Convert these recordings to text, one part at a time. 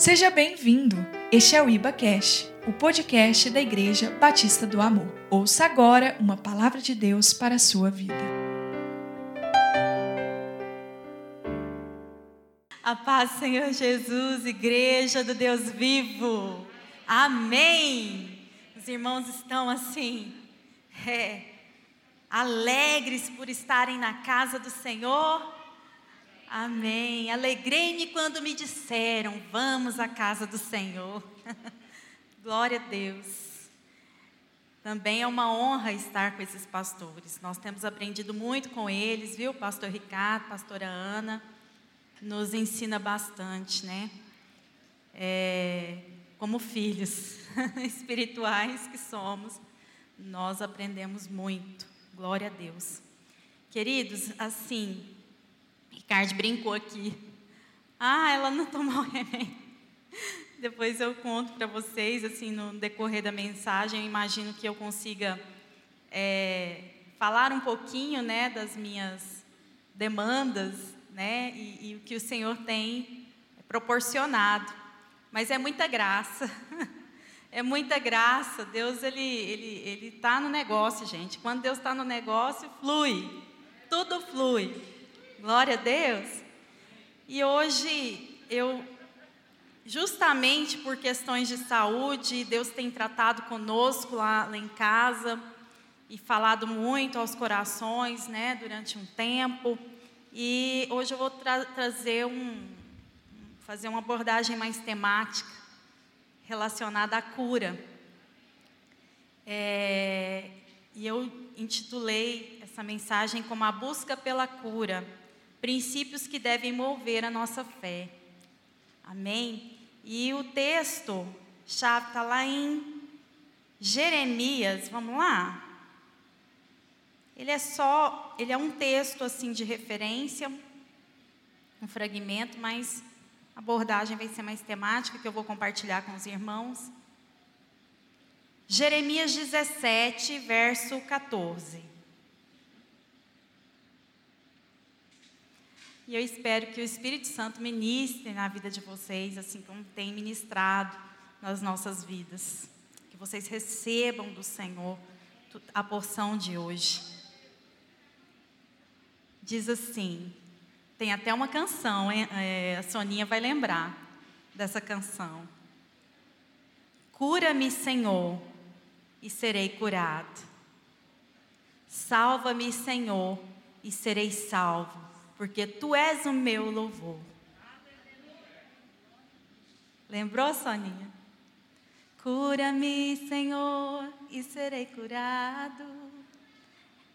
Seja bem-vindo. Este é o Iba Cash, o podcast da Igreja Batista do Amor. Ouça agora uma palavra de Deus para a sua vida. A paz, Senhor Jesus, Igreja do Deus vivo. Amém. Os irmãos estão assim, é, alegres por estarem na casa do Senhor. Amém. Alegrei-me quando me disseram: Vamos à casa do Senhor. Glória a Deus. Também é uma honra estar com esses pastores. Nós temos aprendido muito com eles, viu? Pastor Ricardo, pastora Ana, nos ensina bastante, né? É, como filhos espirituais que somos, nós aprendemos muito. Glória a Deus. Queridos, assim, Ricardo brincou aqui. Ah, ela não tomou remédio. Depois eu conto para vocês, assim, no decorrer da mensagem, eu imagino que eu consiga é, falar um pouquinho, né, das minhas demandas, né, e, e o que o Senhor tem proporcionado. Mas é muita graça. É muita graça. Deus, ele ele ele está no negócio, gente. Quando Deus está no negócio, flui. Tudo flui. Glória a Deus. E hoje eu, justamente por questões de saúde, Deus tem tratado conosco lá, lá em casa e falado muito aos corações, né, durante um tempo. E hoje eu vou tra trazer um, fazer uma abordagem mais temática relacionada à cura. É, e eu intitulei essa mensagem como a busca pela cura princípios que devem mover a nossa fé. Amém? E o texto chave está lá em Jeremias, vamos lá? Ele é só, ele é um texto assim de referência, um fragmento, mas a abordagem vai ser mais temática que eu vou compartilhar com os irmãos. Jeremias 17, verso 14. E eu espero que o Espírito Santo ministre na vida de vocês, assim como tem ministrado nas nossas vidas. Que vocês recebam do Senhor a porção de hoje. Diz assim, tem até uma canção, é, a Soninha vai lembrar dessa canção. Cura-me, Senhor, e serei curado. Salva-me, Senhor, e serei salvo porque tu és o meu louvor. Lembrou, Soninha? Cura-me, Senhor, e serei curado.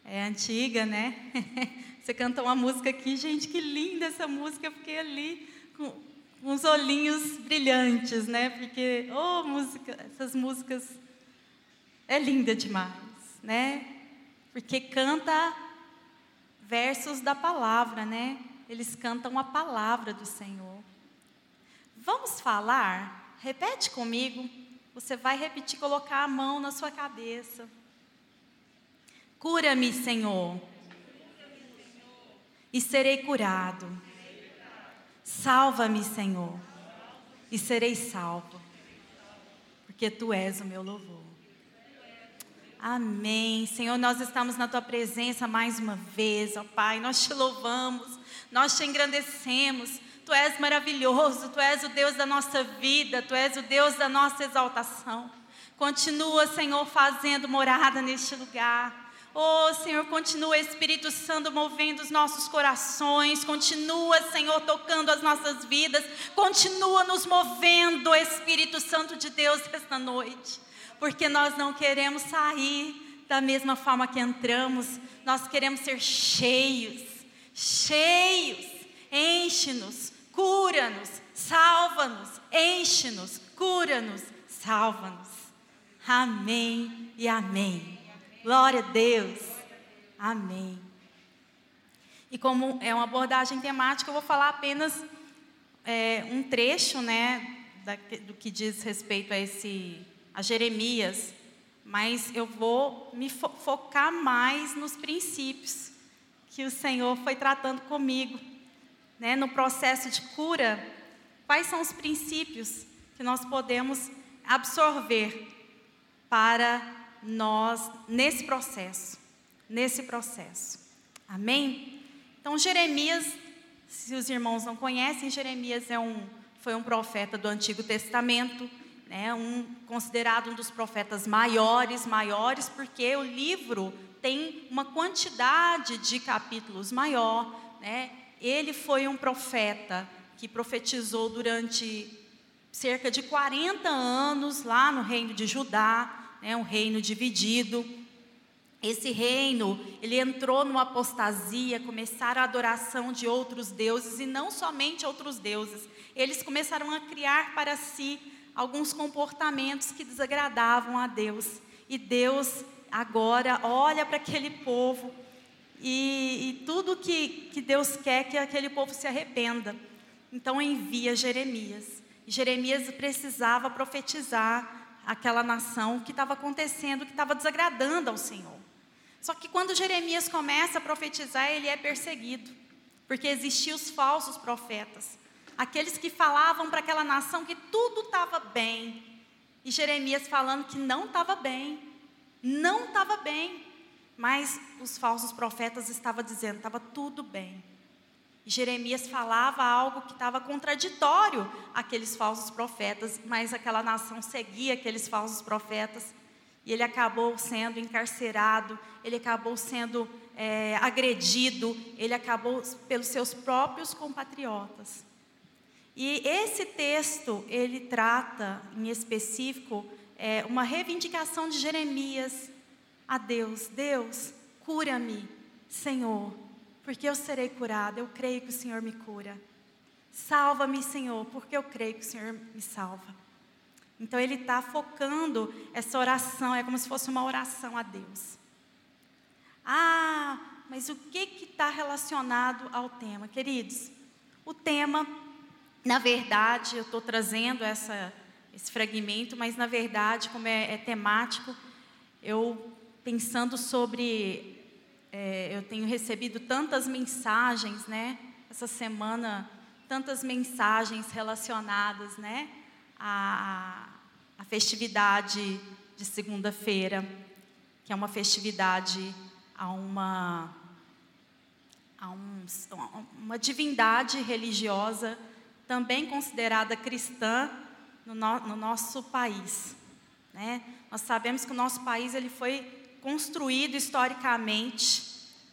É antiga, né? Você cantou uma música aqui, gente, que linda essa música. Eu fiquei ali com uns olhinhos brilhantes, né? Porque, oh, música, essas músicas é linda demais, né? Porque canta versos da palavra, né? Eles cantam a palavra do Senhor. Vamos falar? Repete comigo. Você vai repetir, colocar a mão na sua cabeça. Cura-me, Senhor, e serei curado. Salva-me, Senhor, e serei salvo, porque tu és o meu louvor. Amém. Senhor, nós estamos na tua presença mais uma vez, ó Pai. Nós te louvamos, nós te engrandecemos. Tu és maravilhoso, tu és o Deus da nossa vida, tu és o Deus da nossa exaltação. Continua, Senhor, fazendo morada neste lugar. Oh, Senhor, continua, Espírito Santo, movendo os nossos corações. Continua, Senhor, tocando as nossas vidas. Continua nos movendo, Espírito Santo de Deus, esta noite porque nós não queremos sair da mesma forma que entramos, nós queremos ser cheios, cheios. Enche-nos, cura-nos, salva-nos, enche-nos, cura-nos, salva-nos. Amém e amém. Glória a Deus. Amém. E como é uma abordagem temática, eu vou falar apenas é, um trecho, né, da, do que diz respeito a esse a Jeremias, mas eu vou me fo focar mais nos princípios que o Senhor foi tratando comigo. Né? No processo de cura, quais são os princípios que nós podemos absorver para nós nesse processo, nesse processo. Amém? Então Jeremias, se os irmãos não conhecem, Jeremias é um, foi um profeta do Antigo Testamento, né, um, considerado um dos profetas maiores, maiores, porque o livro tem uma quantidade de capítulos maior. Né? Ele foi um profeta que profetizou durante cerca de 40 anos lá no reino de Judá, né, um reino dividido. Esse reino, ele entrou numa apostasia, começaram a adoração de outros deuses e não somente outros deuses. Eles começaram a criar para si alguns comportamentos que desagradavam a Deus. E Deus agora olha para aquele povo e, e tudo que, que Deus quer que aquele povo se arrependa. Então envia Jeremias. Jeremias precisava profetizar aquela nação que estava acontecendo, que estava desagradando ao Senhor. Só que quando Jeremias começa a profetizar, ele é perseguido, porque existiam os falsos profetas aqueles que falavam para aquela nação que tudo estava bem. E Jeremias falando que não estava bem, não estava bem. Mas os falsos profetas estavam dizendo, estava tudo bem. E Jeremias falava algo que estava contraditório àqueles falsos profetas, mas aquela nação seguia aqueles falsos profetas. E ele acabou sendo encarcerado, ele acabou sendo é, agredido, ele acabou pelos seus próprios compatriotas. E esse texto, ele trata, em específico, é, uma reivindicação de Jeremias a Deus. Deus, cura-me, Senhor, porque eu serei curado, eu creio que o Senhor me cura. Salva-me, Senhor, porque eu creio que o Senhor me salva. Então ele está focando essa oração, é como se fosse uma oração a Deus. Ah, mas o que está relacionado ao tema, queridos? O tema na verdade, eu estou trazendo essa, esse fragmento, mas na verdade, como é, é temático, eu pensando sobre. É, eu tenho recebido tantas mensagens, né? Essa semana, tantas mensagens relacionadas, né? A, a festividade de segunda-feira, que é uma festividade a uma, a um, uma divindade religiosa também considerada cristã no, no, no nosso país. Né? Nós sabemos que o nosso país ele foi construído historicamente,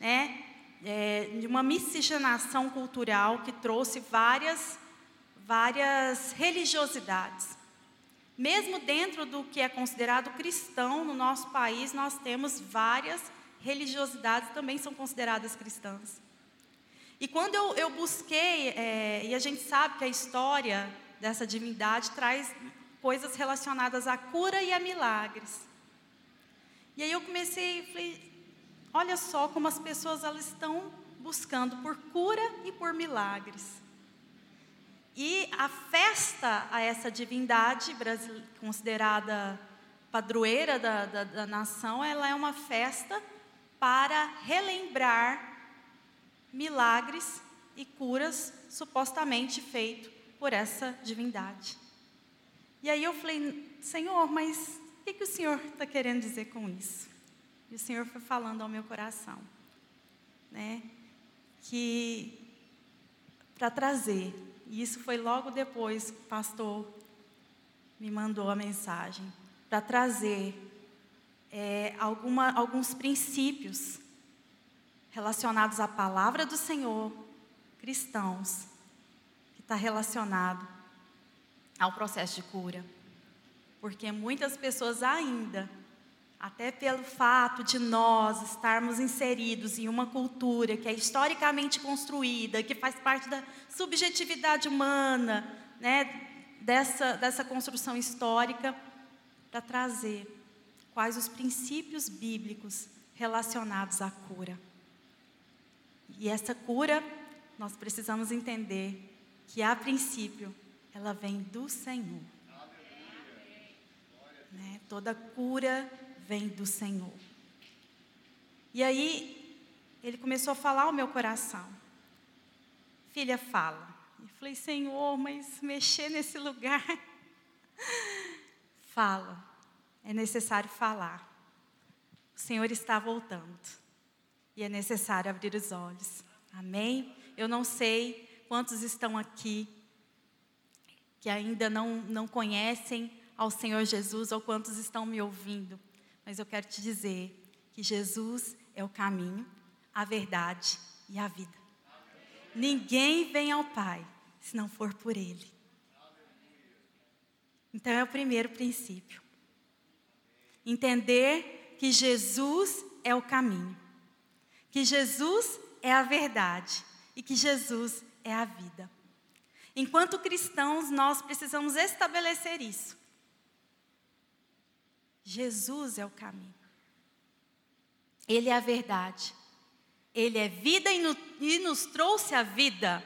né, é, de uma miscigenação cultural que trouxe várias, várias religiosidades. Mesmo dentro do que é considerado cristão no nosso país, nós temos várias religiosidades também são consideradas cristãs. E quando eu, eu busquei, é, e a gente sabe que a história dessa divindade traz coisas relacionadas à cura e a milagres. E aí eu comecei, falei, olha só como as pessoas elas estão buscando por cura e por milagres. E a festa a essa divindade considerada padroeira da, da, da nação, ela é uma festa para relembrar milagres e curas supostamente feitos por essa divindade. E aí eu falei, Senhor, mas o que, que o Senhor está querendo dizer com isso? E o Senhor foi falando ao meu coração, né? Que para trazer, e isso foi logo depois que o pastor me mandou a mensagem, para trazer é, alguma, alguns princípios relacionados à palavra do Senhor, cristãos, que está relacionado ao processo de cura. Porque muitas pessoas ainda, até pelo fato de nós estarmos inseridos em uma cultura que é historicamente construída, que faz parte da subjetividade humana, né, dessa, dessa construção histórica, para trazer quais os princípios bíblicos relacionados à cura. E essa cura, nós precisamos entender que, a princípio, ela vem do Senhor. Né? Toda cura vem do Senhor. E aí, ele começou a falar ao meu coração: Filha, fala. E falei, Senhor, mas mexer nesse lugar. Fala, é necessário falar. O Senhor está voltando e é necessário abrir os olhos. Amém? Eu não sei quantos estão aqui que ainda não, não conhecem ao Senhor Jesus ou quantos estão me ouvindo, mas eu quero te dizer que Jesus é o caminho, a verdade e a vida. Ninguém vem ao Pai se não for por Ele. Então é o primeiro princípio. Entender que Jesus é o caminho, que Jesus é a verdade e que Jesus é a vida. Enquanto cristãos, nós precisamos estabelecer isso. Jesus é o caminho. Ele é a verdade. Ele é vida e nos trouxe a vida.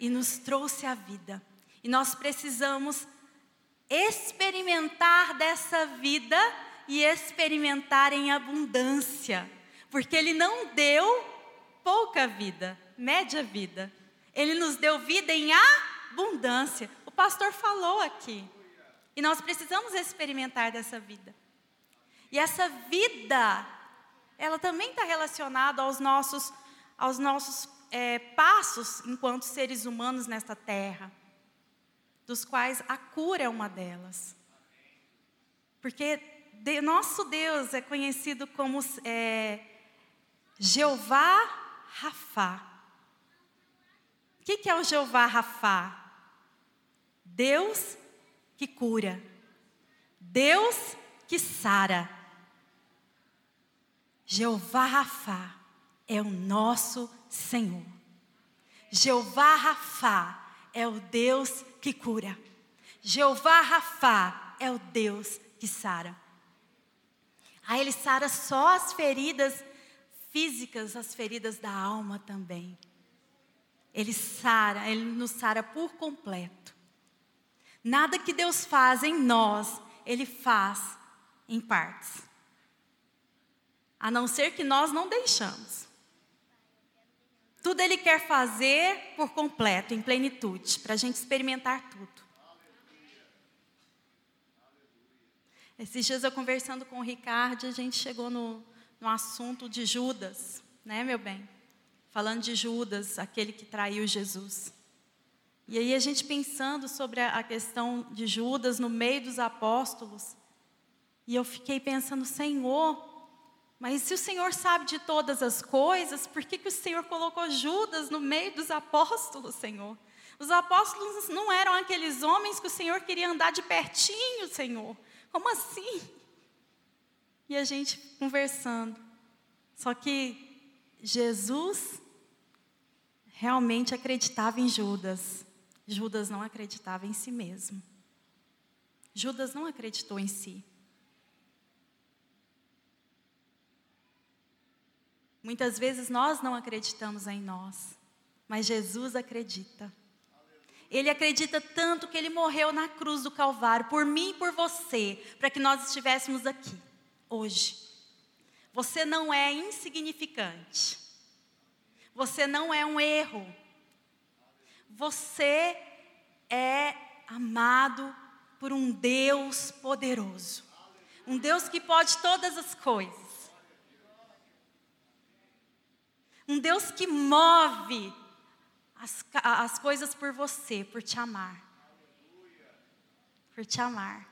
E nos trouxe a vida. E nós precisamos experimentar dessa vida e experimentar em abundância. Porque Ele não deu pouca vida, média vida. Ele nos deu vida em abundância. O pastor falou aqui. E nós precisamos experimentar dessa vida. E essa vida, ela também está relacionada aos nossos, aos nossos é, passos enquanto seres humanos nesta terra, dos quais a cura é uma delas. Porque de, nosso Deus é conhecido como é, Jeová Rafá. O que, que é o Jeová Rafá? Deus que cura, Deus que sara. Jeová Rafá é o nosso Senhor. Jeová Rafá é o Deus que cura. Jeová Rafá é o Deus que sara. Aí ele sara só as feridas físicas, as feridas da alma também. Ele sara, ele nos sara por completo. Nada que Deus faz em nós, Ele faz em partes. A não ser que nós não deixamos. Tudo Ele quer fazer por completo, em plenitude, para a gente experimentar tudo. Esses dias eu conversando com o Ricardo, a gente chegou no, no assunto de Judas, né, meu bem? Falando de Judas, aquele que traiu Jesus. E aí a gente pensando sobre a questão de Judas no meio dos apóstolos, e eu fiquei pensando, Senhor, mas se o Senhor sabe de todas as coisas, por que, que o Senhor colocou Judas no meio dos apóstolos, Senhor? Os apóstolos não eram aqueles homens que o Senhor queria andar de pertinho, Senhor. Como assim? E a gente conversando. Só que Jesus realmente acreditava em Judas. Judas não acreditava em si mesmo. Judas não acreditou em si. Muitas vezes nós não acreditamos em nós, mas Jesus acredita. Ele acredita tanto que ele morreu na cruz do Calvário por mim e por você, para que nós estivéssemos aqui hoje. Você não é insignificante. Você não é um erro. Você é amado por um Deus poderoso. Um Deus que pode todas as coisas. Um Deus que move as, as coisas por você, por te amar. Por te amar.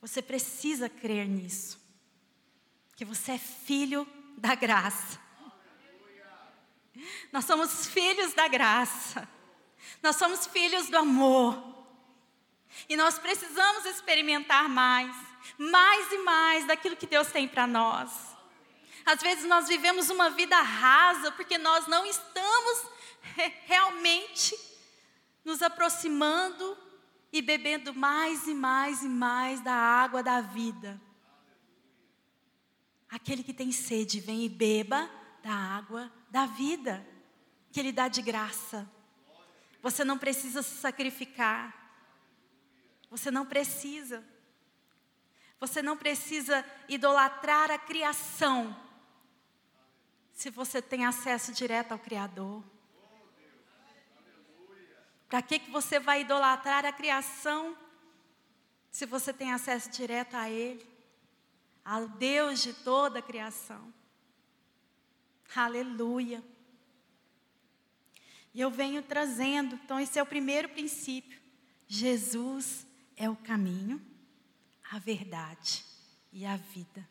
Você precisa crer nisso. Que você é filho da graça. Nós somos filhos da graça. Nós somos filhos do amor. E nós precisamos experimentar mais, mais e mais daquilo que Deus tem para nós. Às vezes nós vivemos uma vida rasa porque nós não estamos realmente nos aproximando e bebendo mais e mais e mais da água da vida. Aquele que tem sede, vem e beba da água da vida, que Ele dá de graça. Você não precisa se sacrificar. Você não precisa. Você não precisa idolatrar a criação. Se você tem acesso direto ao Criador? Para que, que você vai idolatrar a criação se você tem acesso direto a Ele, ao Deus de toda a criação? Aleluia. E eu venho trazendo, então, esse é o primeiro princípio. Jesus é o caminho, a verdade e a vida.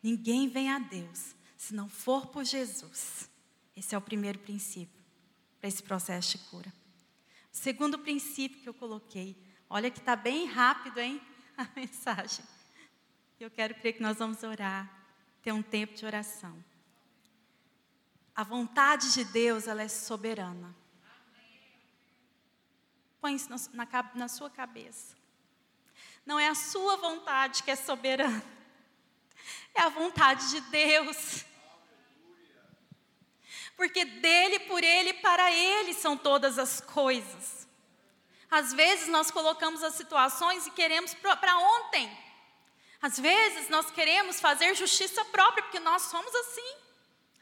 Ninguém vem a Deus se não for por Jesus. Esse é o primeiro princípio para esse processo de cura. O segundo princípio que eu coloquei, olha que está bem rápido, hein? A mensagem. Eu quero crer que nós vamos orar, ter um tempo de oração. A vontade de Deus, ela é soberana. Põe isso na, na sua cabeça. Não é a sua vontade que é soberana, é a vontade de Deus. Porque dele, por ele e para ele são todas as coisas. Às vezes nós colocamos as situações e queremos para ontem. Às vezes nós queremos fazer justiça própria, porque nós somos assim.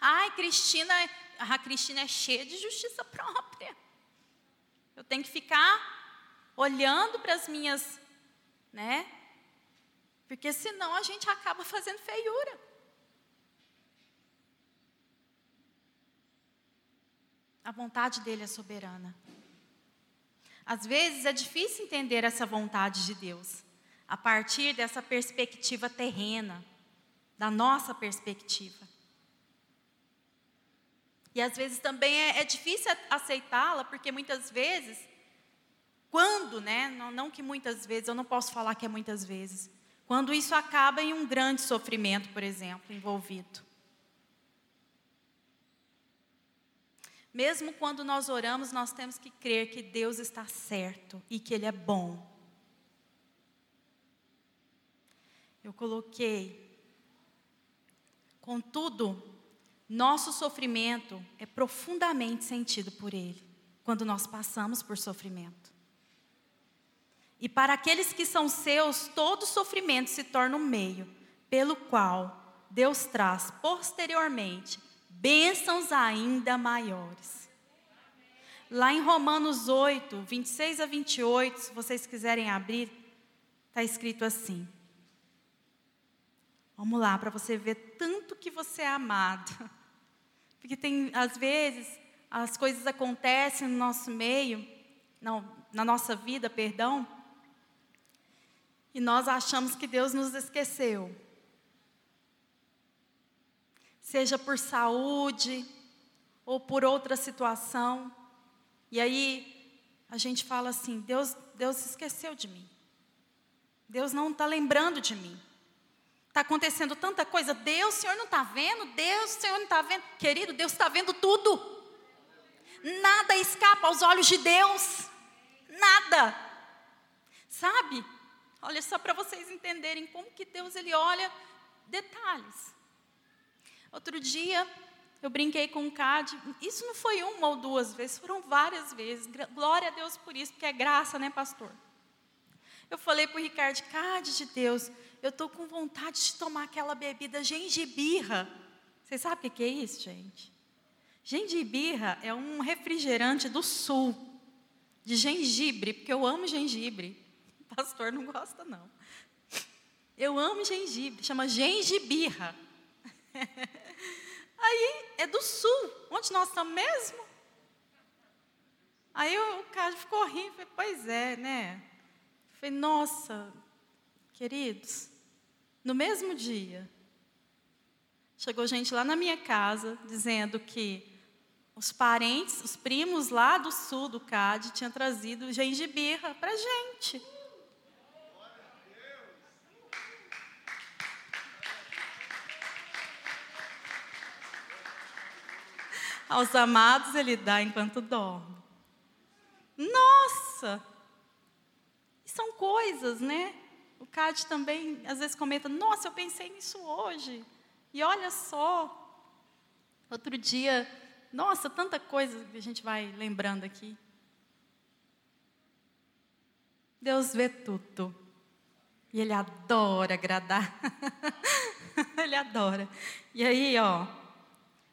Ai, Cristina, a Cristina é cheia de justiça própria. Eu tenho que ficar olhando para as minhas, né? Porque senão a gente acaba fazendo feiura. A vontade dele é soberana. Às vezes é difícil entender essa vontade de Deus a partir dessa perspectiva terrena, da nossa perspectiva. E às vezes também é, é difícil aceitá-la, porque muitas vezes, quando, né, não, não que muitas vezes, eu não posso falar que é muitas vezes, quando isso acaba em um grande sofrimento, por exemplo, envolvido. Mesmo quando nós oramos, nós temos que crer que Deus está certo e que Ele é bom. Eu coloquei, contudo, nosso sofrimento é profundamente sentido por Ele, quando nós passamos por sofrimento. E para aqueles que são seus, todo sofrimento se torna um meio pelo qual Deus traz posteriormente bênçãos ainda maiores. Lá em Romanos 8, 26 a 28, se vocês quiserem abrir, está escrito assim. Vamos lá, para você ver tanto que você é amado. Porque tem, às vezes, as coisas acontecem no nosso meio, não, na nossa vida, perdão, e nós achamos que Deus nos esqueceu. Seja por saúde ou por outra situação. E aí a gente fala assim: Deus, Deus esqueceu de mim. Deus não está lembrando de mim. Está acontecendo tanta coisa. Deus, o Senhor não está vendo? Deus, o Senhor não está vendo? Querido, Deus está vendo tudo. Nada escapa aos olhos de Deus. Nada. Sabe? Olha só para vocês entenderem como que Deus ele olha detalhes. Outro dia eu brinquei com o Cade. Isso não foi uma ou duas vezes, foram várias vezes. Glória a Deus por isso, porque é graça, né, pastor? Eu falei para o Ricardo, Cade de Deus, eu estou com vontade de tomar aquela bebida gengibirra. Vocês sabem o que é isso, gente? Gengibirra é um refrigerante do sul, de gengibre, porque eu amo gengibre. O pastor não gosta, não. Eu amo gengibre, chama gengibirra. Aí é do sul, onde nós estamos mesmo? Aí o cara ficou rindo, falei, pois é, né? Falei, nossa, queridos, no mesmo dia, chegou gente lá na minha casa dizendo que os parentes, os primos lá do sul do CAD tinham trazido gengibirra para gente. Aos amados ele dá enquanto dorme. Nossa! São coisas, né? O CAD também às vezes comenta: Nossa, eu pensei nisso hoje. E olha só. Outro dia, nossa, tanta coisa que a gente vai lembrando aqui. Deus vê tudo. E Ele adora agradar. ele adora. E aí, ó,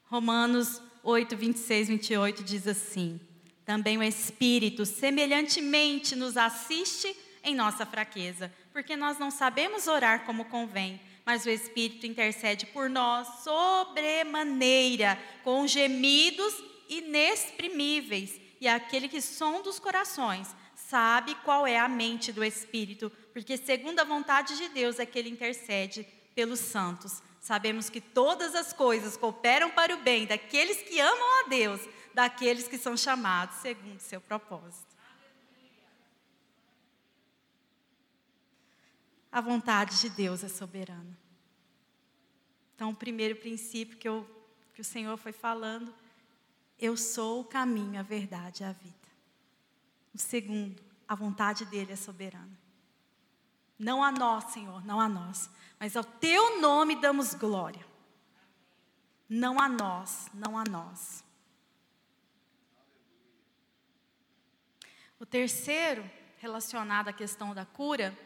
Romanos 8, 26, 28 diz assim: Também o Espírito semelhantemente nos assiste em nossa fraqueza, porque nós não sabemos orar como convém, mas o Espírito intercede por nós sobremaneira, com gemidos inexprimíveis. E aquele que sonda os corações sabe qual é a mente do Espírito, porque segundo a vontade de Deus é que ele intercede pelos santos. Sabemos que todas as coisas cooperam para o bem daqueles que amam a Deus, daqueles que são chamados segundo seu propósito. A vontade de Deus é soberana. Então, o primeiro princípio que, eu, que o Senhor foi falando, eu sou o caminho, a verdade e a vida. O segundo, a vontade dele é soberana. Não a nós, Senhor, não a nós, mas ao teu nome damos glória. Não a nós, não a nós. O terceiro, relacionado à questão da cura,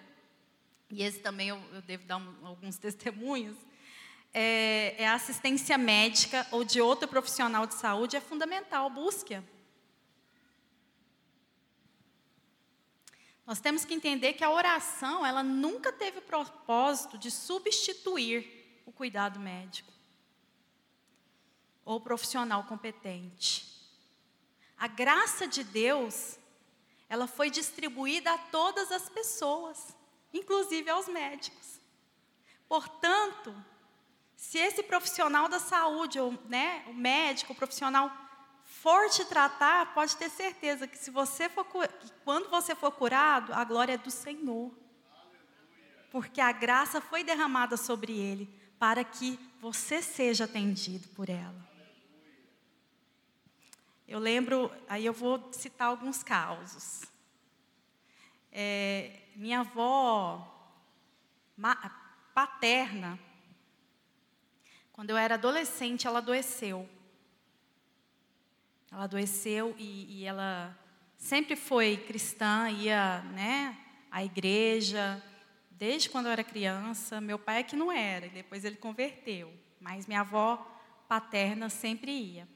e esse também eu, eu devo dar um, alguns testemunhos, é, é, a assistência médica ou de outro profissional de saúde é fundamental, busque-a. Nós temos que entender que a oração, ela nunca teve o propósito de substituir o cuidado médico ou profissional competente. A graça de Deus, ela foi distribuída a todas as pessoas inclusive aos médicos. Portanto, se esse profissional da saúde, ou, né, o médico, o profissional, for te tratar, pode ter certeza que se você for quando você for curado, a glória é do Senhor. Porque a graça foi derramada sobre ele para que você seja atendido por ela. Eu lembro, aí eu vou citar alguns causos. É, minha avó paterna, quando eu era adolescente, ela adoeceu. Ela adoeceu e, e ela sempre foi cristã, ia né, à igreja, desde quando eu era criança. Meu pai é que não era, depois ele converteu. Mas minha avó paterna sempre ia.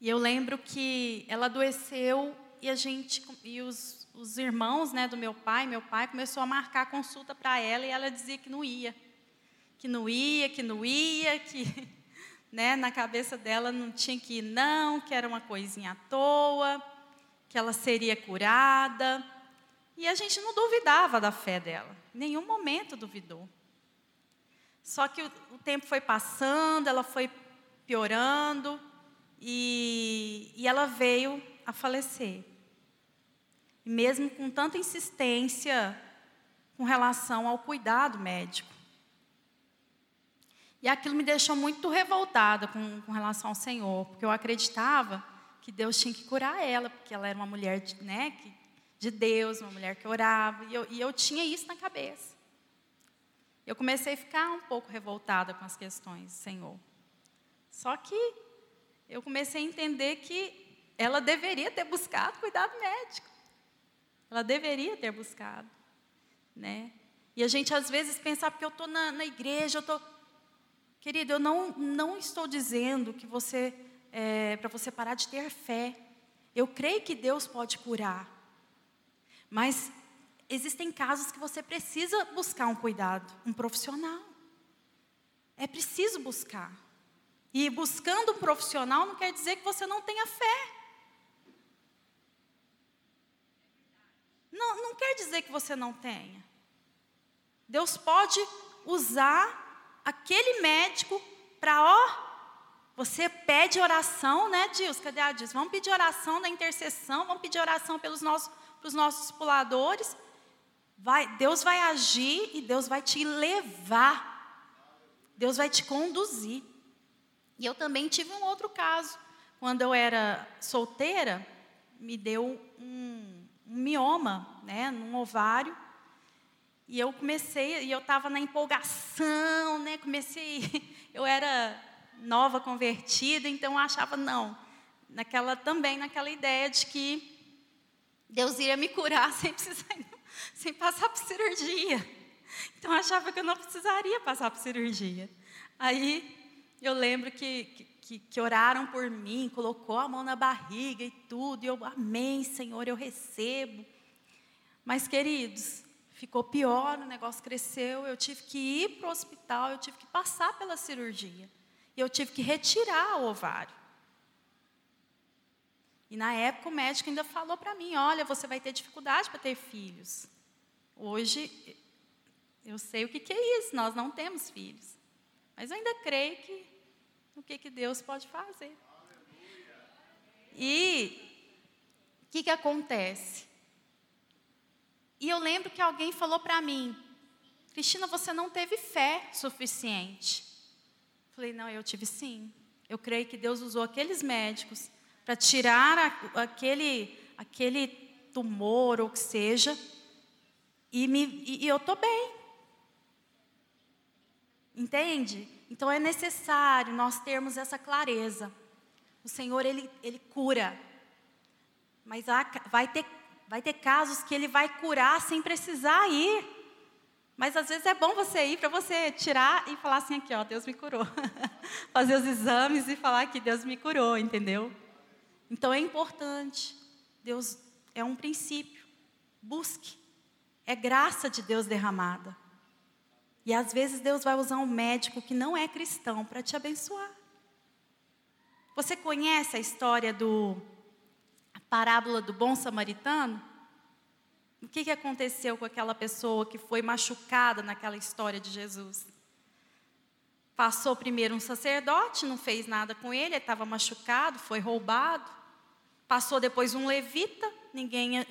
E eu lembro que ela adoeceu e a gente e os, os irmãos né, do meu pai, meu pai começou a marcar consulta para ela e ela dizia que não ia. Que não ia, que não ia, que né, na cabeça dela não tinha que ir, não, que era uma coisinha à toa, que ela seria curada. E a gente não duvidava da fé dela, nenhum momento duvidou. Só que o, o tempo foi passando, ela foi piorando e, e ela veio a falecer. E mesmo com tanta insistência com relação ao cuidado médico. E aquilo me deixou muito revoltada com, com relação ao Senhor, porque eu acreditava que Deus tinha que curar ela, porque ela era uma mulher de, né, de Deus, uma mulher que orava, e eu, e eu tinha isso na cabeça. Eu comecei a ficar um pouco revoltada com as questões Senhor. Só que eu comecei a entender que ela deveria ter buscado cuidado médico. Ela deveria ter buscado, né? E a gente às vezes pensa, ah, porque eu estou na, na, igreja, eu estou... Querido, eu não, não estou dizendo que você, é, para você parar de ter fé. Eu creio que Deus pode curar. Mas existem casos que você precisa buscar um cuidado, um profissional. É preciso buscar. E buscando um profissional não quer dizer que você não tenha fé. Não, não quer dizer que você não tenha. Deus pode usar aquele médico para, ó, você pede oração, né, Deus? Cadê a Deus? Vamos pedir oração na intercessão, vamos pedir oração pelos nossos, pelos nossos discipuladores. Vai, Deus vai agir e Deus vai te levar. Deus vai te conduzir. E eu também tive um outro caso. Quando eu era solteira, me deu um, um mioma, né, num ovário. E eu comecei, e eu estava na empolgação, né, comecei, eu era nova convertida, então eu achava, não, naquela, também naquela ideia de que Deus iria me curar sem, precisar, sem passar por cirurgia. Então eu achava que eu não precisaria passar por cirurgia. Aí eu lembro que, que, que, oraram por mim, colocou a mão na barriga e tudo, e eu, amém, Senhor, eu recebo. Mas, queridos, ficou pior, o negócio cresceu, eu tive que ir para o hospital, eu tive que passar pela cirurgia. E eu tive que retirar o ovário. E na época o médico ainda falou para mim: olha, você vai ter dificuldade para ter filhos. Hoje eu sei o que, que é isso, nós não temos filhos. Mas eu ainda creio que o que, que Deus pode fazer. E o que, que acontece? E eu lembro que alguém falou para mim, Cristina, você não teve fé suficiente. Falei, não, eu tive sim. Eu creio que Deus usou aqueles médicos para tirar a, aquele, aquele tumor ou o que seja, e, me, e, e eu estou bem. Entende? Então é necessário nós termos essa clareza. O Senhor, Ele, ele cura. Mas há, vai, ter, vai ter casos que Ele vai curar sem precisar ir. Mas às vezes é bom você ir para você tirar e falar assim aqui, ó, Deus me curou. Fazer os exames e falar que Deus me curou, entendeu? Então é importante. Deus é um princípio. Busque. É graça de Deus derramada. E às vezes Deus vai usar um médico que não é cristão para te abençoar. Você conhece a história do parábola do bom samaritano? O que, que aconteceu com aquela pessoa que foi machucada naquela história de Jesus? Passou primeiro um sacerdote, não fez nada com ele, estava machucado, foi roubado. Passou depois um levita, ninguém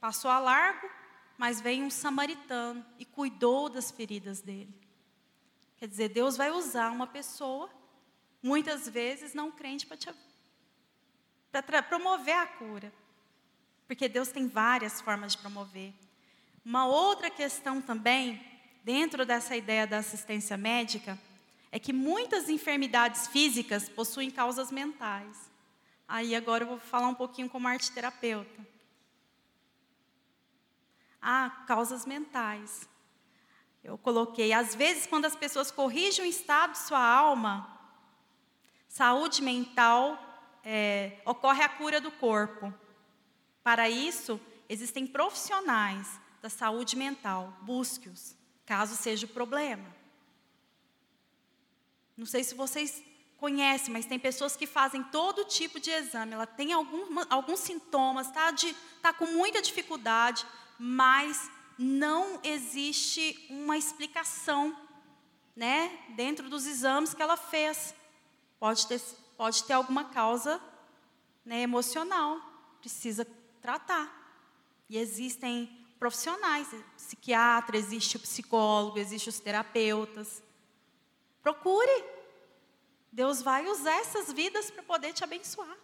passou a largo mas veio um samaritano e cuidou das feridas dele. Quer dizer, Deus vai usar uma pessoa, muitas vezes não crente, para promover a cura. Porque Deus tem várias formas de promover. Uma outra questão também, dentro dessa ideia da assistência médica, é que muitas enfermidades físicas possuem causas mentais. Aí agora eu vou falar um pouquinho como arte terapeuta há causas mentais. Eu coloquei, às vezes, quando as pessoas corrigem o estado de sua alma, saúde mental, é, ocorre a cura do corpo. Para isso, existem profissionais da saúde mental, busque-os, caso seja o problema. Não sei se vocês conhecem, mas tem pessoas que fazem todo tipo de exame. Ela tem algum, alguns sintomas, está tá com muita dificuldade, mas não existe uma explicação, né, dentro dos exames que ela fez. Pode ter, pode ter alguma causa né, emocional, precisa tratar. E existem profissionais, psiquiatra, existe o psicólogo, existe os terapeutas. Procure. Deus vai usar essas vidas para poder te abençoar.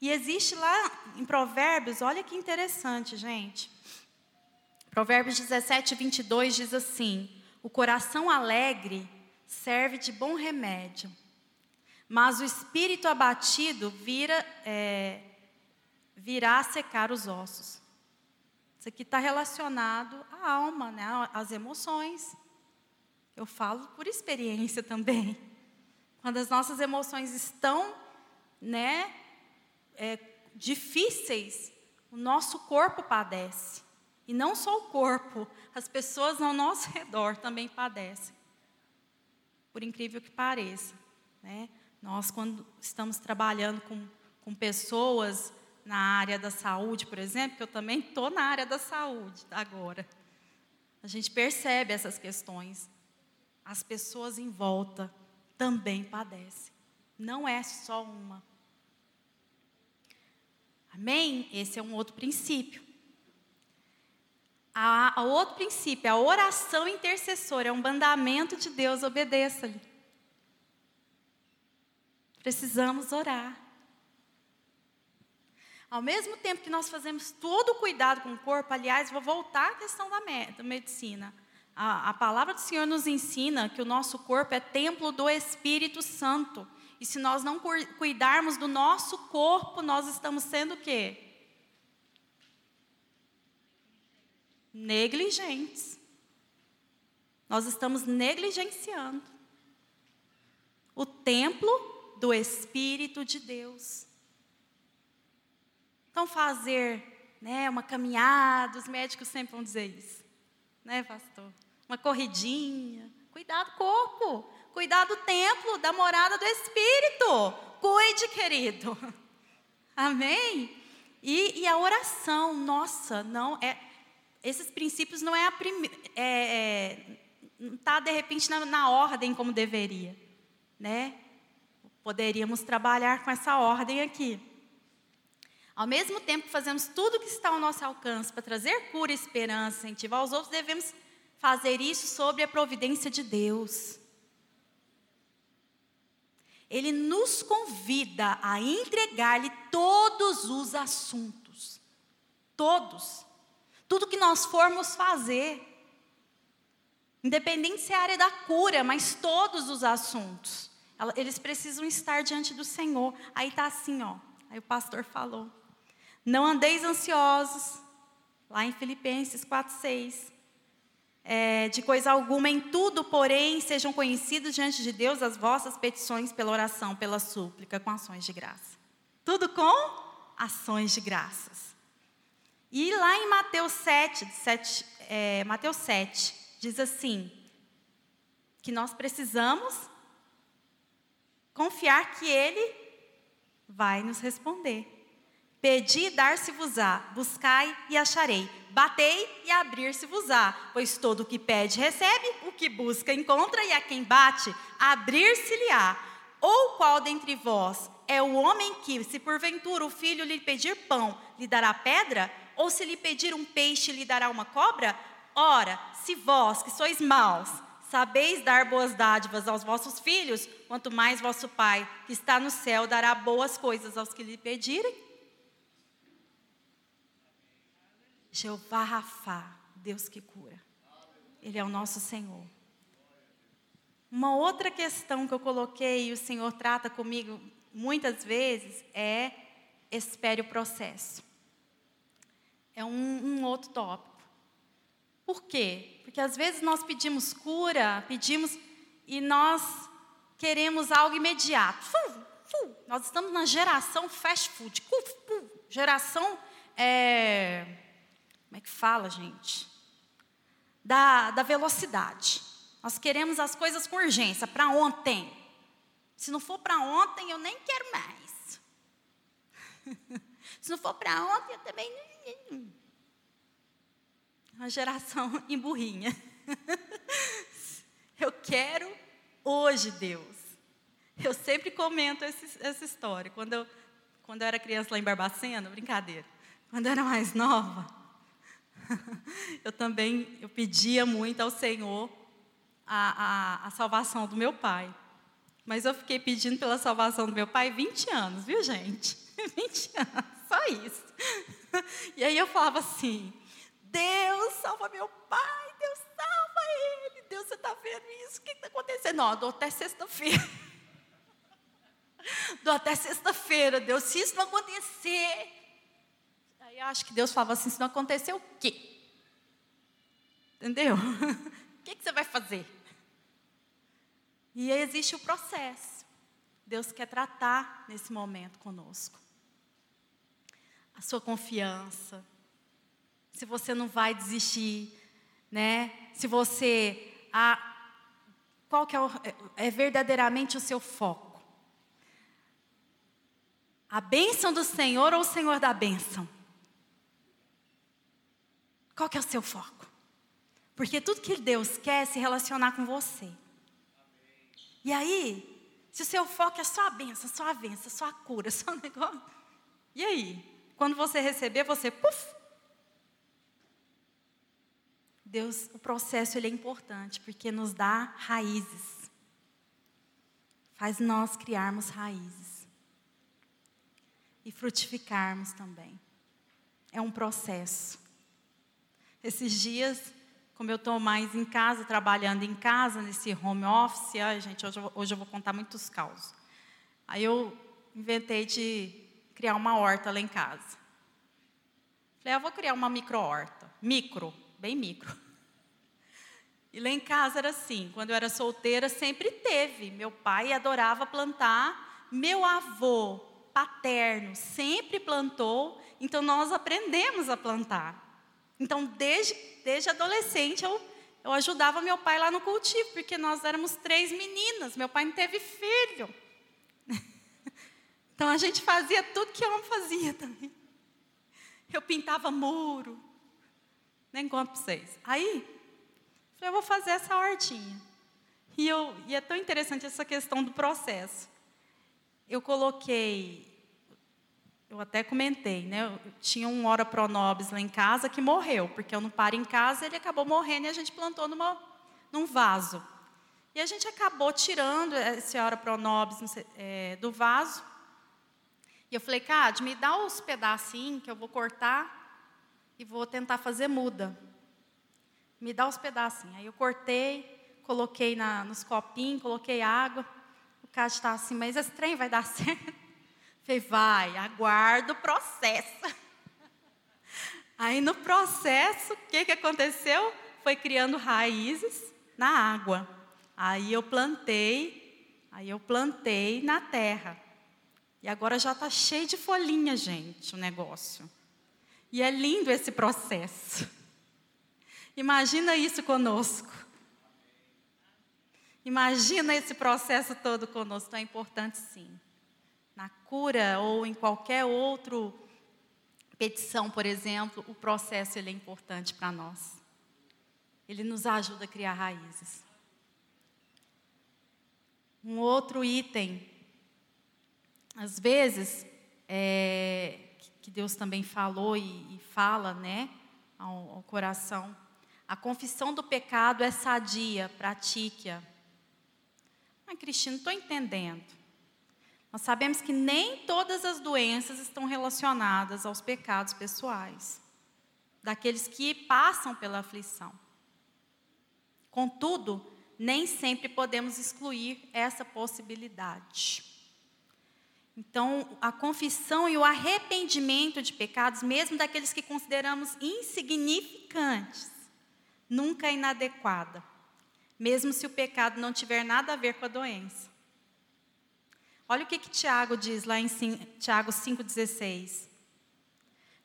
E existe lá em Provérbios, olha que interessante, gente. Provérbios 17, 22 diz assim: O coração alegre serve de bom remédio, mas o espírito abatido vira, é, virá secar os ossos. Isso aqui está relacionado à alma, né, às emoções. Eu falo por experiência também. Quando as nossas emoções estão, né, é, difíceis, o nosso corpo padece. E não só o corpo, as pessoas ao nosso redor também padecem. Por incrível que pareça. Né? Nós, quando estamos trabalhando com, com pessoas na área da saúde, por exemplo, que eu também estou na área da saúde agora, a gente percebe essas questões. As pessoas em volta também padecem. Não é só uma. Amém? Esse é um outro princípio. A, outro princípio, a oração intercessora é um mandamento de Deus, obedeça-lhe. Precisamos orar. Ao mesmo tempo que nós fazemos todo o cuidado com o corpo, aliás, vou voltar à questão da, da medicina. A, a palavra do Senhor nos ensina que o nosso corpo é templo do Espírito Santo. E se nós não cuidarmos do nosso corpo, nós estamos sendo o quê? Negligentes. Nós estamos negligenciando. o templo do Espírito de Deus. Então, fazer né, uma caminhada, os médicos sempre vão dizer isso, né, pastor? Uma corridinha, cuidar do corpo, cuidar do templo, da morada do Espírito. Cuide, querido. Amém? E, e a oração, nossa, não é. Esses princípios não é a primeira. É, é, não está, de repente, na, na ordem como deveria. Né? Poderíamos trabalhar com essa ordem aqui. Ao mesmo tempo que fazemos tudo que está ao nosso alcance para trazer cura, esperança, incentivar os outros, devemos fazer isso sobre a providência de Deus. Ele nos convida a entregar-lhe todos os assuntos. Todos. Tudo que nós formos fazer. Independente se é a área da cura, mas todos os assuntos. Eles precisam estar diante do Senhor. Aí está assim, ó. Aí o pastor falou. Não andeis ansiosos. Lá em Filipenses 4,6 é, de coisa alguma, em tudo, porém, sejam conhecidos diante de Deus as vossas petições pela oração, pela súplica, com ações de graça. Tudo com ações de graças. E lá em Mateus 7, 7 é, Mateus 7, diz assim: que nós precisamos confiar que Ele vai nos responder. Pedi, dar-se-vos-á, buscai e acharei, batei e abrir-se-vos-á, pois todo o que pede recebe, o que busca encontra, e a quem bate, abrir-se-lhe-á. Ou qual dentre vós é o homem que, se porventura o filho lhe pedir pão, lhe dará pedra? Ou se lhe pedir um peixe, lhe dará uma cobra? Ora, se vós, que sois maus, sabeis dar boas dádivas aos vossos filhos, quanto mais vosso Pai, que está no céu, dará boas coisas aos que lhe pedirem. Jeová Rafá, Deus que cura. Ele é o nosso Senhor. Uma outra questão que eu coloquei e o Senhor trata comigo muitas vezes é espere o processo. É um, um outro tópico. Por quê? Porque às vezes nós pedimos cura, pedimos e nós queremos algo imediato. Nós estamos na geração fast food, geração é, como é que fala, gente? Da, da velocidade. Nós queremos as coisas com urgência, para ontem. Se não for para ontem, eu nem quero mais. Se não for para ontem, eu também. Uma geração emburrinha. Eu quero hoje, Deus. Eu sempre comento esse, essa história. Quando eu, quando eu era criança lá em Barbacena, brincadeira. Quando eu era mais nova, eu também eu pedia muito ao Senhor a, a, a, salvação do meu pai. Mas eu fiquei pedindo pela salvação do meu pai 20 anos, viu, gente? 20 anos, só isso. E aí eu falava assim: Deus, salva meu pai, Deus, salva ele. Deus, você está vendo isso? O que está acontecendo? Não, dou até sexta-feira. Dou até sexta-feira, Deus, se isso não acontecer, eu acho que Deus falava assim: se não acontecer, o quê? Entendeu? o que, que você vai fazer? E aí existe o processo. Deus quer tratar nesse momento conosco. A sua confiança. Se você não vai desistir, né? Se você a qual que é, o, é verdadeiramente o seu foco? A bênção do Senhor ou o Senhor da bênção? Qual que é o seu foco? Porque tudo que Deus quer é se relacionar com você. E aí, se o seu foco é só a benção, só a benção, só a cura, só o negócio. E aí? Quando você receber, você, puf! Deus, o processo ele é importante porque nos dá raízes. Faz nós criarmos raízes. E frutificarmos também. É um processo. Esses dias, como eu estou mais em casa, trabalhando em casa, nesse home office, ai, gente, hoje hoje eu vou contar muitos causos. Aí eu inventei de criar uma horta lá em casa. Falei, ah, eu vou criar uma micro-horta. Micro, bem micro. E lá em casa era assim, quando eu era solteira sempre teve. Meu pai adorava plantar, meu avô paterno sempre plantou, então nós aprendemos a plantar. Então desde, desde adolescente eu, eu ajudava meu pai lá no cultivo, porque nós éramos três meninas, meu pai não teve filho. Então a gente fazia tudo que homem fazia também. Eu pintava muro. Nem conto para vocês. Aí, falei, eu vou fazer essa hortinha. E, eu, e é tão interessante essa questão do processo. Eu coloquei, eu até comentei, né? Eu tinha um ora pronobis lá em casa que morreu, porque eu não paro em casa, ele acabou morrendo e a gente plantou numa, num vaso. E a gente acabou tirando esse ora pronobis é, do vaso e eu falei, Cade, me dá os pedacinhos que eu vou cortar e vou tentar fazer muda. Me dá os pedacinhos. Aí eu cortei, coloquei na, nos copinhos, coloquei água. O Cade está assim, mas esse trem vai dar certo? Falei, vai, aguardo o processo. Aí no processo, o que, que aconteceu? Foi criando raízes na água. Aí eu plantei, aí eu plantei na terra. E agora já está cheio de folhinha, gente, o negócio. E é lindo esse processo. Imagina isso conosco. Imagina esse processo todo conosco. Então é importante sim. Na cura ou em qualquer outra petição, por exemplo, o processo ele é importante para nós. Ele nos ajuda a criar raízes. Um outro item às vezes, é, que Deus também falou e, e fala né, ao, ao, coração, a confissão do pecado é sadia, pratique-a. Mas, Cristina, estou entendendo. Nós sabemos que nem todas as doenças estão relacionadas aos pecados pessoais, daqueles que passam pela aflição. Contudo, nem sempre podemos excluir essa possibilidade. Então, a confissão e o arrependimento de pecados, mesmo daqueles que consideramos insignificantes, nunca é inadequada, mesmo se o pecado não tiver nada a ver com a doença. Olha o que, que Tiago diz lá em Tiago 5,16.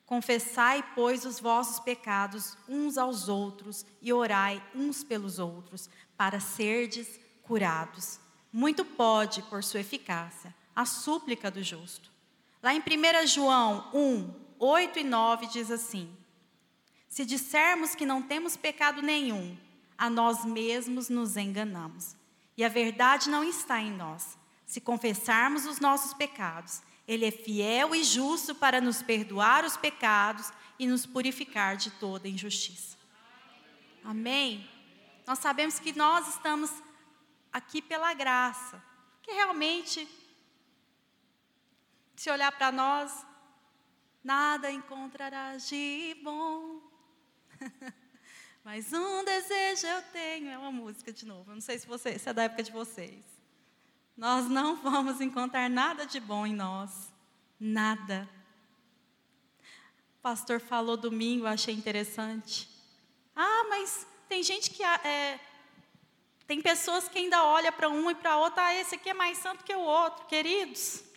Confessai, pois, os vossos pecados uns aos outros e orai uns pelos outros, para serdes curados. Muito pode, por sua eficácia a súplica do justo. Lá em 1 João 1, 8 e 9 diz assim: Se dissermos que não temos pecado nenhum, a nós mesmos nos enganamos, e a verdade não está em nós. Se confessarmos os nossos pecados, Ele é fiel e justo para nos perdoar os pecados e nos purificar de toda injustiça. Amém? Nós sabemos que nós estamos aqui pela graça, que realmente se olhar para nós, nada encontrarás de bom. Mas um desejo eu tenho, é uma música de novo. Eu não sei se, você, se é da época de vocês. Nós não vamos encontrar nada de bom em nós. Nada. O pastor falou domingo, achei interessante. Ah, mas tem gente que. É, tem pessoas que ainda olham para um e para outro. Ah, esse aqui é mais santo que o outro, queridos.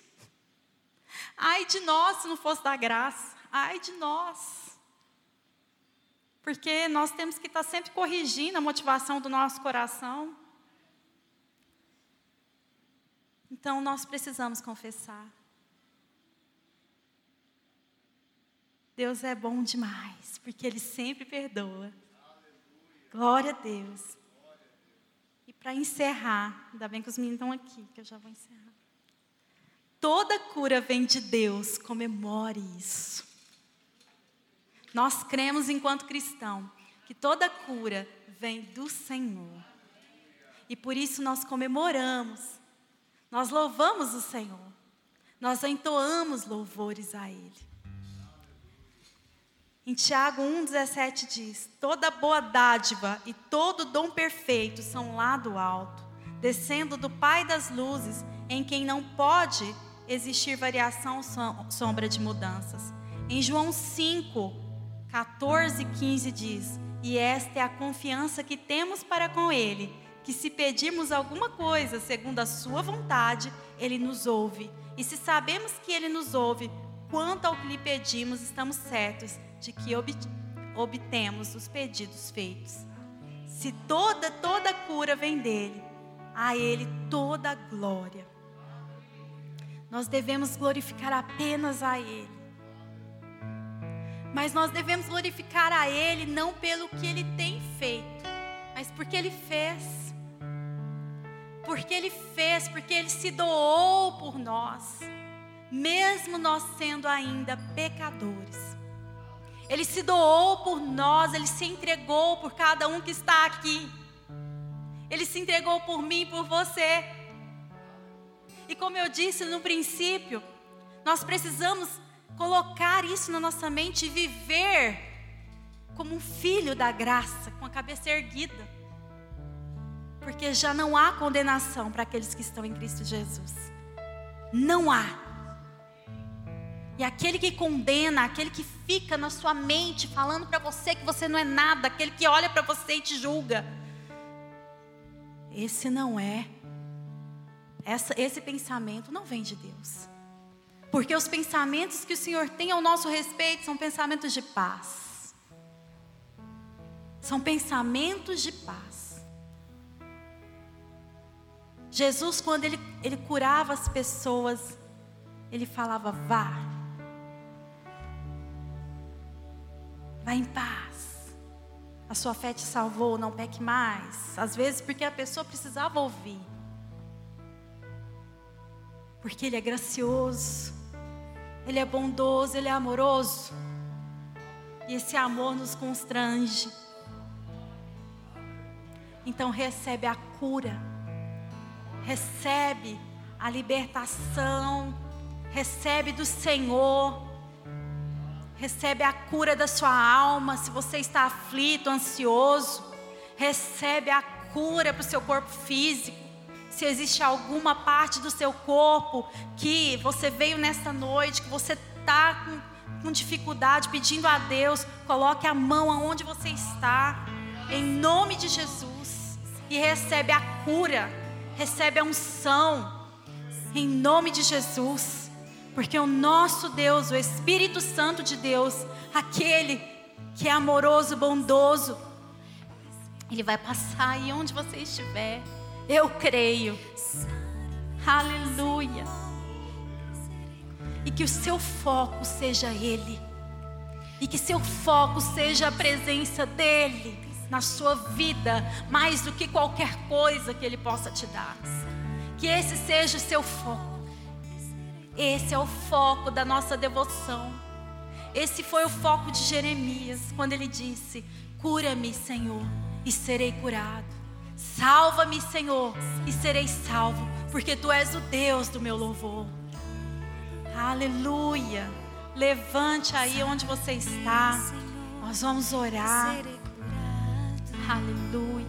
Ai de nós se não fosse da graça. Ai de nós. Porque nós temos que estar sempre corrigindo a motivação do nosso coração. Então nós precisamos confessar. Deus é bom demais, porque Ele sempre perdoa. Glória a Deus. E para encerrar, ainda bem que os meninos estão aqui, que eu já vou encerrar. Toda cura vem de Deus, comemore isso. Nós cremos, enquanto cristão, que toda cura vem do Senhor. E por isso nós comemoramos, nós louvamos o Senhor, nós entoamos louvores a Ele. Em Tiago 1,17 diz: Toda boa dádiva e todo dom perfeito são lá do alto, descendo do Pai das luzes, em quem não pode existir variação sombra de mudanças. Em João 5, 14 e 15 diz: E esta é a confiança que temos para com Ele, que se pedirmos alguma coisa segundo a Sua vontade, Ele nos ouve. E se sabemos que Ele nos ouve, quanto ao que lhe pedimos, estamos certos de que obtemos os pedidos feitos. Se toda, toda cura vem dele, a Ele toda glória. Nós devemos glorificar apenas a Ele. Mas nós devemos glorificar a Ele não pelo que Ele tem feito, mas porque Ele fez. Porque Ele fez, porque Ele se doou por nós, mesmo nós sendo ainda pecadores. Ele se doou por nós, Ele se entregou por cada um que está aqui. Ele se entregou por mim e por você. E como eu disse no princípio, nós precisamos colocar isso na nossa mente e viver como um filho da graça, com a cabeça erguida. Porque já não há condenação para aqueles que estão em Cristo Jesus. Não há. E aquele que condena, aquele que fica na sua mente falando para você que você não é nada, aquele que olha para você e te julga, esse não é essa, esse pensamento não vem de Deus. Porque os pensamentos que o Senhor tem ao nosso respeito são pensamentos de paz. São pensamentos de paz. Jesus, quando ele, ele curava as pessoas, ele falava: vá. Vá em paz. A sua fé te salvou, não peque mais. Às vezes, porque a pessoa precisava ouvir porque Ele é gracioso, Ele é bondoso, Ele é amoroso, e esse amor nos constrange. Então, recebe a cura, recebe a libertação, recebe do Senhor, recebe a cura da sua alma. Se você está aflito, ansioso, recebe a cura para o seu corpo físico se existe alguma parte do seu corpo que você veio nesta noite, que você está com, com dificuldade, pedindo a Deus, coloque a mão aonde você está, em nome de Jesus, e recebe a cura, recebe a unção, em nome de Jesus, porque o nosso Deus, o Espírito Santo de Deus, aquele que é amoroso, bondoso, ele vai passar aí onde você estiver. Eu creio. Aleluia. E que o seu foco seja Ele. E que seu foco seja a presença dEle na sua vida, mais do que qualquer coisa que Ele possa te dar. Que esse seja o seu foco. Esse é o foco da nossa devoção. Esse foi o foco de Jeremias, quando ele disse: Cura-me, Senhor, e serei curado. Salva-me, Senhor, e serei salvo, porque tu és o Deus do meu louvor. Aleluia. Levante aí onde você está. Nós vamos orar. Aleluia.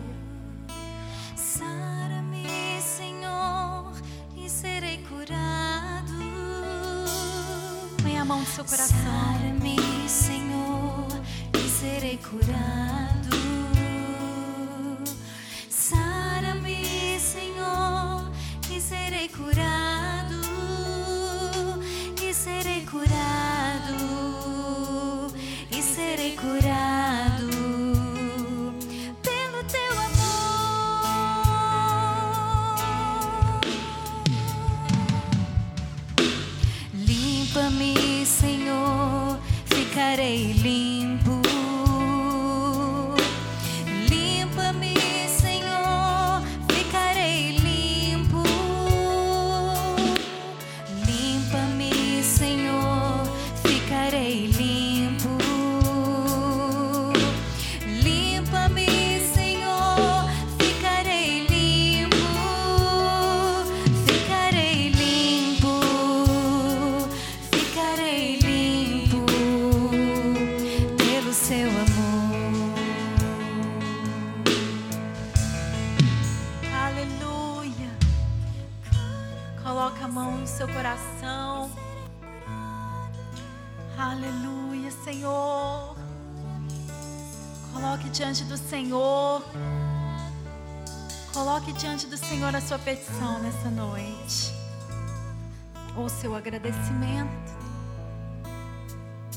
Sara-me, Senhor, e serei curado. Põe a mão no seu coração. Sara-me, Senhor, e serei curado. Serei curado, e serei curado, e serei curado pelo teu amor. Limpa-me, Senhor, ficarei limpo. Nessa noite. Ou seu agradecimento.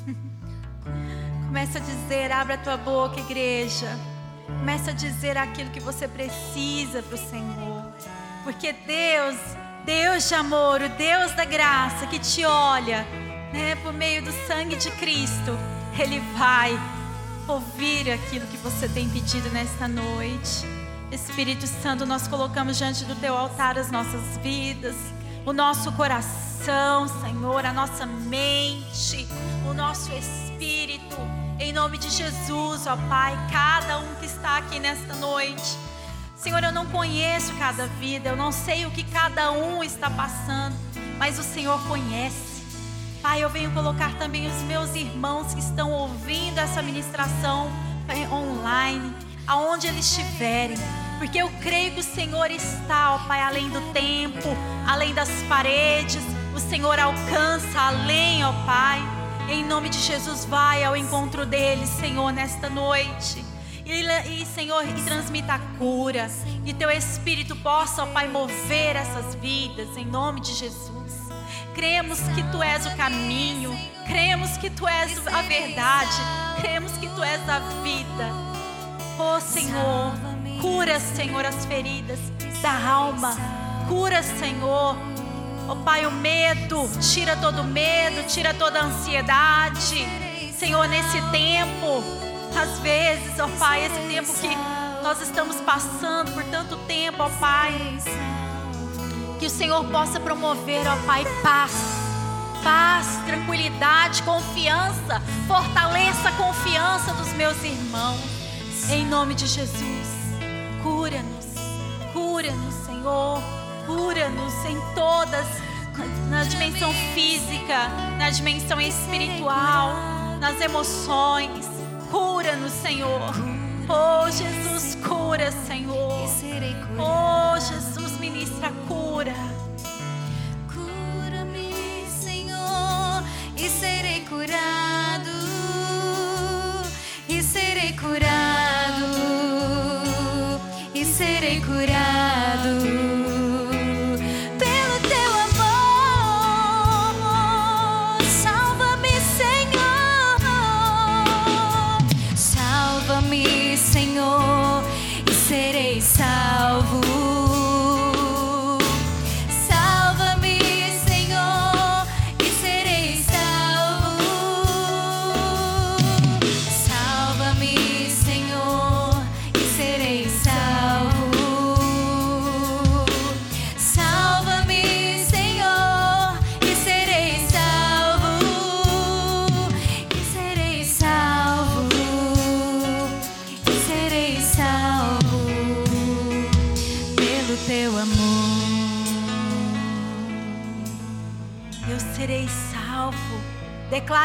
Começa a dizer, abra a tua boca, igreja. Começa a dizer aquilo que você precisa para o Senhor. Porque Deus, Deus de amor, o Deus da graça que te olha, né, por meio do sangue de Cristo, Ele vai ouvir aquilo que você tem pedido nesta noite. Espírito Santo, nós colocamos diante do teu altar as nossas vidas, o nosso coração, Senhor, a nossa mente, o nosso espírito. Em nome de Jesus, ó Pai, cada um que está aqui nesta noite. Senhor, eu não conheço cada vida, eu não sei o que cada um está passando, mas o Senhor conhece. Pai, eu venho colocar também os meus irmãos que estão ouvindo essa ministração online, aonde eles estiverem, porque eu creio que o Senhor está, ó Pai, além do tempo, além das paredes, o Senhor alcança além, ó Pai. Em nome de Jesus, vai ao encontro deles, Senhor, nesta noite. E, e, Senhor, e transmita a cura. E teu Espírito possa, ó Pai, mover essas vidas, em nome de Jesus. Cremos que tu és o caminho, cremos que tu és a verdade, cremos que tu és a vida. Oh Senhor, cura, Senhor, as feridas da alma. Cura, Senhor. Oh Pai, o medo, tira todo o medo, tira toda a ansiedade. Senhor, nesse tempo, às vezes, ó Pai, esse tempo que nós estamos passando por tanto tempo, ó Pai que o Senhor possa promover, ó Pai, paz. Paz, tranquilidade, confiança. Fortaleça a confiança dos meus irmãos. Em nome de Jesus. Cura-nos. Cura-nos, Senhor. Cura-nos em todas, na dimensão física, na dimensão espiritual, nas emoções. Cura-nos, Senhor. Oh, Jesus, cura, Senhor. Oh, Jesus, ministra cura.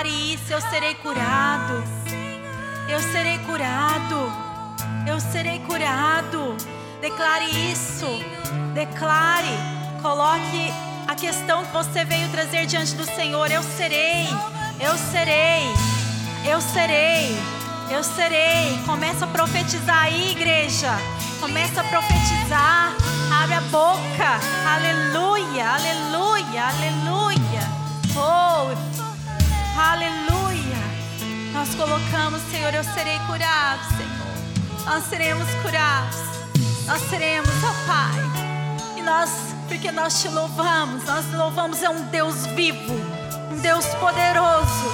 Declare isso, eu serei curado. Eu serei curado. Eu serei curado. Declare isso. Declare. Coloque a questão que você veio trazer diante do Senhor. Eu serei. Eu serei. Eu serei. Eu serei. Começa a profetizar aí, igreja. Começa a profetizar. Abre a boca. Aleluia. Aleluia. Aleluia. Oh, Aleluia. Nós colocamos, Senhor, eu serei curado, Senhor. Nós seremos curados. Nós seremos, ó Pai. E nós, porque nós te louvamos, nós louvamos é um Deus vivo, um Deus poderoso,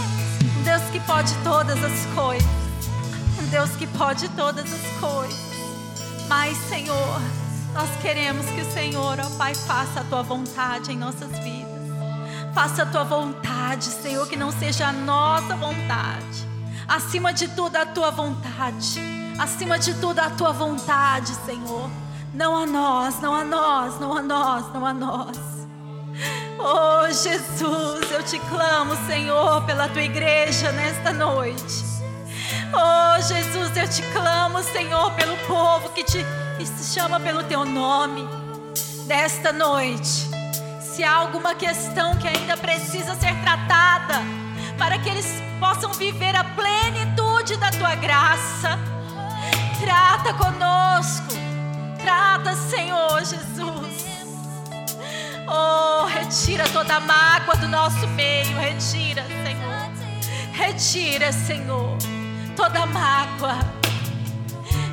um Deus que pode todas as coisas. Um Deus que pode todas as coisas. Mas, Senhor, nós queremos que o Senhor, ó Pai, faça a tua vontade em nossas vidas. Faça a tua vontade, Senhor, que não seja a nossa vontade. Acima de tudo, a tua vontade. Acima de tudo, a tua vontade, Senhor. Não a nós, não a nós, não a nós, não a nós. Oh, Jesus, eu te clamo, Senhor, pela tua igreja nesta noite. Oh, Jesus, eu te clamo, Senhor, pelo povo que te que se chama pelo teu nome. Desta noite, se há alguma questão que ainda precisa ser tratada, para que eles possam viver a plenitude da tua graça. Trata conosco. Trata, Senhor Jesus. Oh, retira toda a mágoa do nosso meio. Retira, Senhor. Retira, Senhor, toda a mágoa.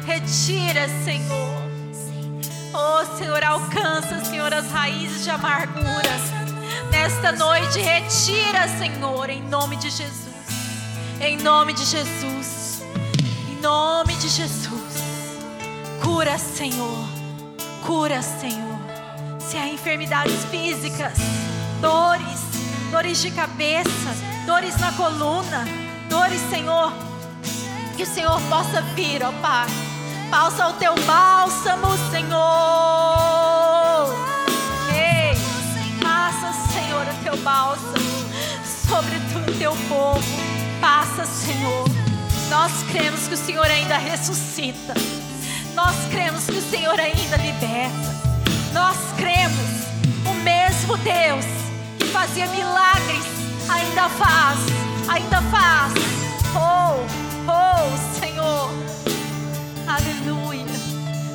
Retira, Senhor. Oh, Senhor, alcança, Senhor, as raízes de amargura. Nesta noite, retira, Senhor, em nome de Jesus. Em nome de Jesus. Em nome de Jesus. Cura, Senhor. Cura, Senhor. Se há enfermidades físicas, dores, dores de cabeça, dores na coluna, dores, Senhor, que o Senhor possa vir, ó Pai. Pausa o teu bálsamo, Senhor. Ei, passa, Senhor, o teu bálsamo sobre o teu povo. Passa, Senhor. Nós cremos que o Senhor ainda ressuscita. Nós cremos que o Senhor ainda liberta. Nós cremos o mesmo Deus que fazia milagres ainda faz, ainda faz. Oh, oh, Senhor. Aleluia.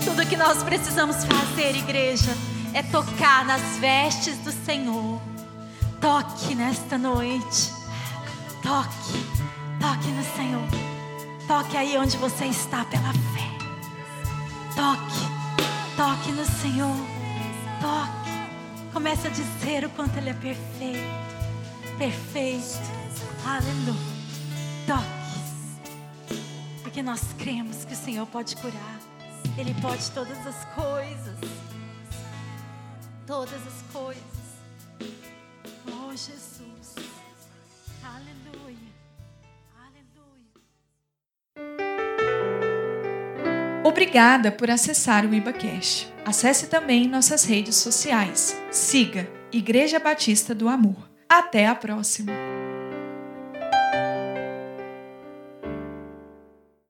Tudo que nós precisamos fazer, igreja, é tocar nas vestes do Senhor. Toque nesta noite. Toque, toque no Senhor. Toque aí onde você está pela fé. Toque, toque no Senhor. Toque. Comece a dizer o quanto Ele é perfeito. Perfeito. Aleluia. Toque. Porque nós cremos que o Senhor pode curar. Ele pode todas as coisas. Todas as coisas. Oh, Jesus. Aleluia. Aleluia. Obrigada por acessar o IbaCast. Acesse também nossas redes sociais. Siga Igreja Batista do Amor. Até a próxima!